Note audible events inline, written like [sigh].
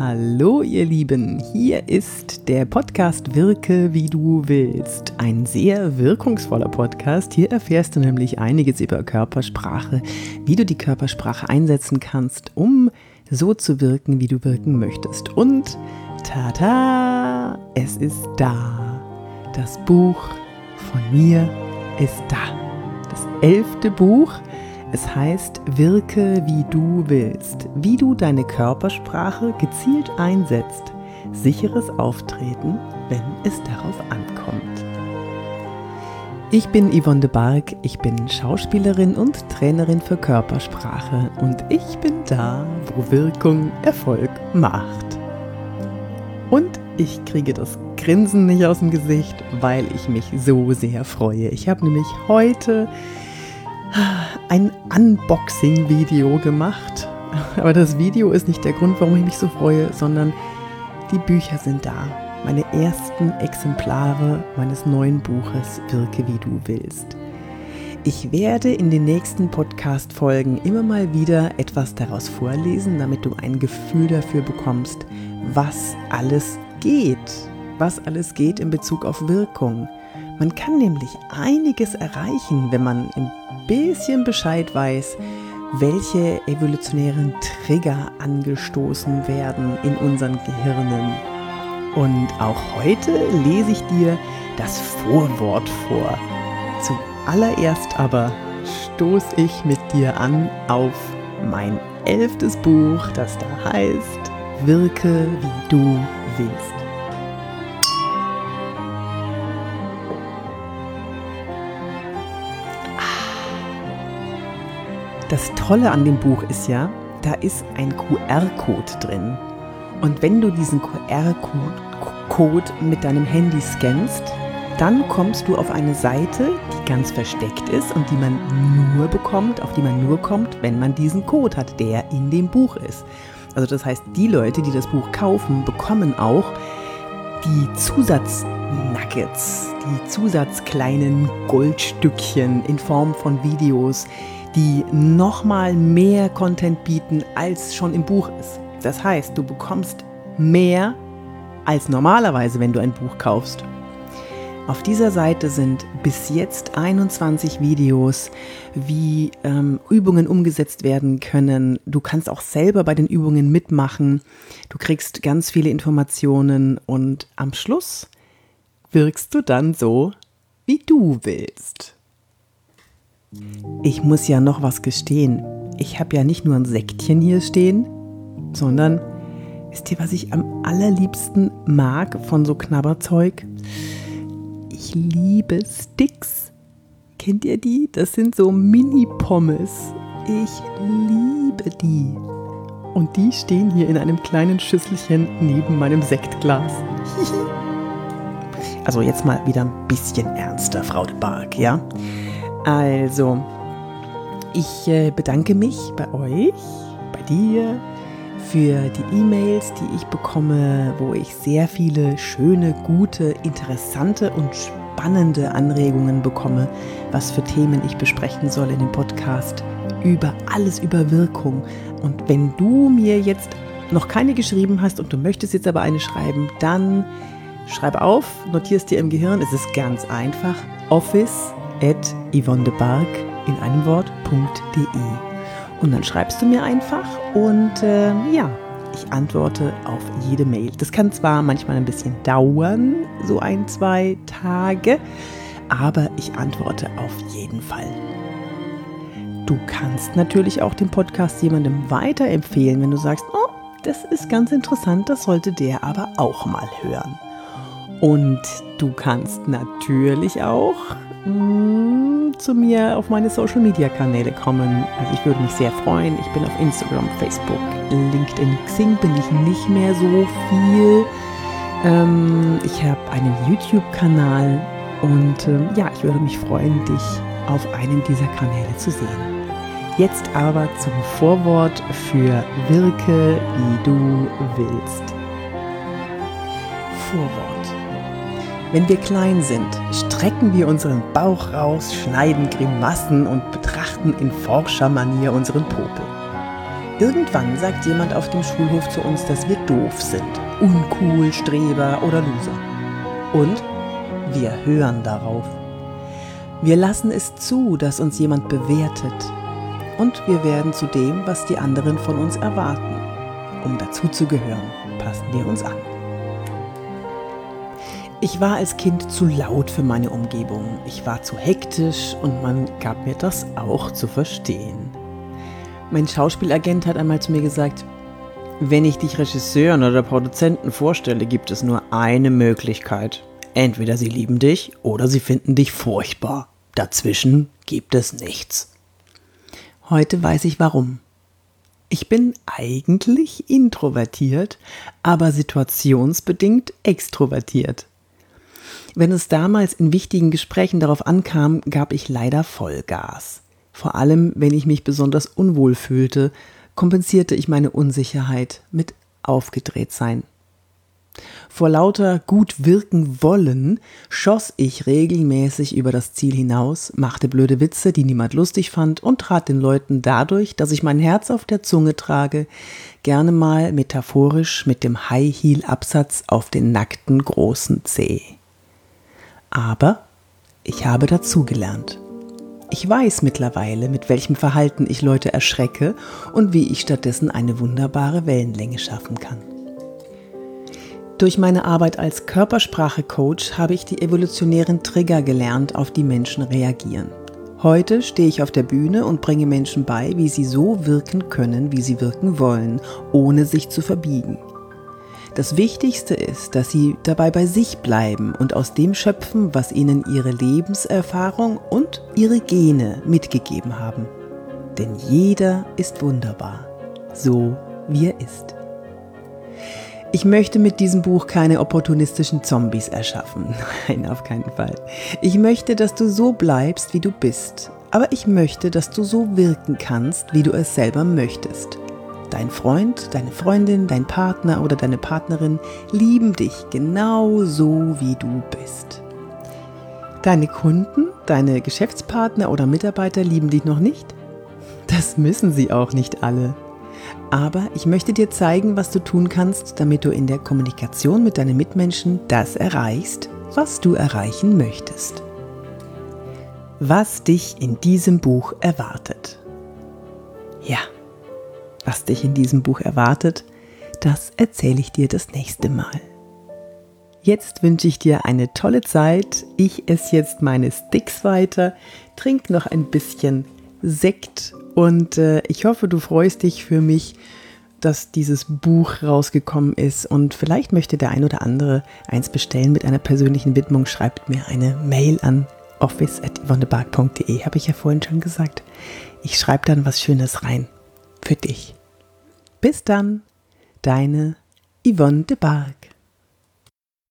Hallo ihr Lieben, hier ist der Podcast Wirke wie du willst. Ein sehr wirkungsvoller Podcast. Hier erfährst du nämlich einiges über Körpersprache, wie du die Körpersprache einsetzen kannst, um so zu wirken, wie du wirken möchtest. Und tada, es ist da. Das Buch von mir ist da. Das elfte Buch es heißt, wirke wie du willst, wie du deine Körpersprache gezielt einsetzt. Sicheres Auftreten, wenn es darauf ankommt. Ich bin Yvonne de Barg, ich bin Schauspielerin und Trainerin für Körpersprache und ich bin da, wo Wirkung Erfolg macht. Und ich kriege das Grinsen nicht aus dem Gesicht, weil ich mich so sehr freue. Ich habe nämlich heute ein Unboxing-Video gemacht. Aber das Video ist nicht der Grund, warum ich mich so freue, sondern die Bücher sind da. Meine ersten Exemplare meines neuen Buches Wirke wie du willst. Ich werde in den nächsten Podcast-Folgen immer mal wieder etwas daraus vorlesen, damit du ein Gefühl dafür bekommst, was alles geht. Was alles geht in Bezug auf Wirkung. Man kann nämlich einiges erreichen, wenn man ein bisschen Bescheid weiß, welche evolutionären Trigger angestoßen werden in unseren Gehirnen. Und auch heute lese ich dir das Vorwort vor. Zuallererst aber stoße ich mit dir an auf mein elftes Buch, das da heißt Wirke wie du willst. Das Tolle an dem Buch ist ja, da ist ein QR-Code drin. Und wenn du diesen QR-Code mit deinem Handy scannst, dann kommst du auf eine Seite, die ganz versteckt ist und die man nur bekommt, auf die man nur kommt, wenn man diesen Code hat, der in dem Buch ist. Also das heißt, die Leute, die das Buch kaufen, bekommen auch die Zusatz-Nuggets, die Zusatzkleinen Goldstückchen in Form von Videos, die nochmal mehr Content bieten, als schon im Buch ist. Das heißt, du bekommst mehr als normalerweise, wenn du ein Buch kaufst. Auf dieser Seite sind bis jetzt 21 Videos, wie ähm, Übungen umgesetzt werden können. Du kannst auch selber bei den Übungen mitmachen. Du kriegst ganz viele Informationen und am Schluss wirkst du dann so, wie du willst. Ich muss ja noch was gestehen. Ich habe ja nicht nur ein Säckchen hier stehen, sondern wisst ihr, was ich am allerliebsten mag von so Knabberzeug? Ich liebe Sticks. Kennt ihr die? Das sind so Mini-Pommes. Ich liebe die. Und die stehen hier in einem kleinen Schüsselchen neben meinem Sektglas. [laughs] also jetzt mal wieder ein bisschen ernster, Frau de Barg, ja? Also, ich äh, bedanke mich bei euch, bei dir, für die E-Mails, die ich bekomme, wo ich sehr viele schöne, gute, interessante und spannende Anregungen bekomme, was für Themen ich besprechen soll in dem Podcast. Über alles über Wirkung. Und wenn du mir jetzt noch keine geschrieben hast und du möchtest jetzt aber eine schreiben, dann schreib auf, notierst dir im Gehirn, es ist ganz einfach. Office at yvonnebark in einem Wort.de. Und dann schreibst du mir einfach und äh, ja, ich antworte auf jede Mail. Das kann zwar manchmal ein bisschen dauern, so ein, zwei Tage, aber ich antworte auf jeden Fall. Du kannst natürlich auch den Podcast jemandem weiterempfehlen, wenn du sagst, oh, das ist ganz interessant, das sollte der aber auch mal hören. Und du kannst natürlich auch mh, zu mir auf meine Social Media Kanäle kommen. Also ich würde mich sehr freuen. Ich bin auf Instagram, Facebook, LinkedIn, Xing bin ich nicht mehr so viel. Ähm, ich habe einen YouTube-Kanal und ähm, ja, ich würde mich freuen, dich auf einem dieser Kanäle zu sehen. Jetzt aber zum Vorwort für Wirke, wie du willst. Vorwort. Wenn wir klein sind, strecken wir unseren Bauch raus, schneiden Grimassen und betrachten in forscher Manier unseren Popel. Irgendwann sagt jemand auf dem Schulhof zu uns, dass wir doof sind, uncool, Streber oder Loser. Und wir hören darauf. Wir lassen es zu, dass uns jemand bewertet. Und wir werden zu dem, was die anderen von uns erwarten. Um dazuzugehören, passen wir uns an. Ich war als Kind zu laut für meine Umgebung. Ich war zu hektisch und man gab mir das auch zu verstehen. Mein Schauspielagent hat einmal zu mir gesagt, wenn ich dich Regisseuren oder Produzenten vorstelle, gibt es nur eine Möglichkeit. Entweder sie lieben dich oder sie finden dich furchtbar. Dazwischen gibt es nichts. Heute weiß ich warum. Ich bin eigentlich introvertiert, aber situationsbedingt extrovertiert. Wenn es damals in wichtigen Gesprächen darauf ankam, gab ich leider Vollgas. Vor allem, wenn ich mich besonders unwohl fühlte, kompensierte ich meine Unsicherheit mit Aufgedrehtsein. Vor lauter gut wirken wollen schoss ich regelmäßig über das Ziel hinaus, machte blöde Witze, die niemand lustig fand, und trat den Leuten dadurch, dass ich mein Herz auf der Zunge trage, gerne mal metaphorisch mit dem High-Heel-Absatz auf den nackten großen Zeh. Aber ich habe dazugelernt. Ich weiß mittlerweile, mit welchem Verhalten ich Leute erschrecke und wie ich stattdessen eine wunderbare Wellenlänge schaffen kann. Durch meine Arbeit als Körpersprache-Coach habe ich die evolutionären Trigger gelernt, auf die Menschen reagieren. Heute stehe ich auf der Bühne und bringe Menschen bei, wie sie so wirken können, wie sie wirken wollen, ohne sich zu verbiegen. Das Wichtigste ist, dass sie dabei bei sich bleiben und aus dem schöpfen, was ihnen ihre Lebenserfahrung und ihre Gene mitgegeben haben. Denn jeder ist wunderbar, so wie er ist. Ich möchte mit diesem Buch keine opportunistischen Zombies erschaffen. [laughs] Nein, auf keinen Fall. Ich möchte, dass du so bleibst, wie du bist. Aber ich möchte, dass du so wirken kannst, wie du es selber möchtest. Dein Freund, deine Freundin, dein Partner oder deine Partnerin lieben dich genau so, wie du bist. Deine Kunden, deine Geschäftspartner oder Mitarbeiter lieben dich noch nicht? Das müssen sie auch nicht alle. Aber ich möchte dir zeigen, was du tun kannst, damit du in der Kommunikation mit deinen Mitmenschen das erreichst, was du erreichen möchtest. Was dich in diesem Buch erwartet. Ja. Was dich in diesem Buch erwartet, das erzähle ich dir das nächste Mal. Jetzt wünsche ich dir eine tolle Zeit. Ich esse jetzt meine Sticks weiter, trink noch ein bisschen Sekt und äh, ich hoffe, du freust dich für mich, dass dieses Buch rausgekommen ist und vielleicht möchte der ein oder andere eins bestellen mit einer persönlichen Widmung. Schreibt mir eine Mail an office.yvonnebark.de, habe ich ja vorhin schon gesagt. Ich schreibe dann was Schönes rein für dich. Bis dann, deine Yvonne de Barg.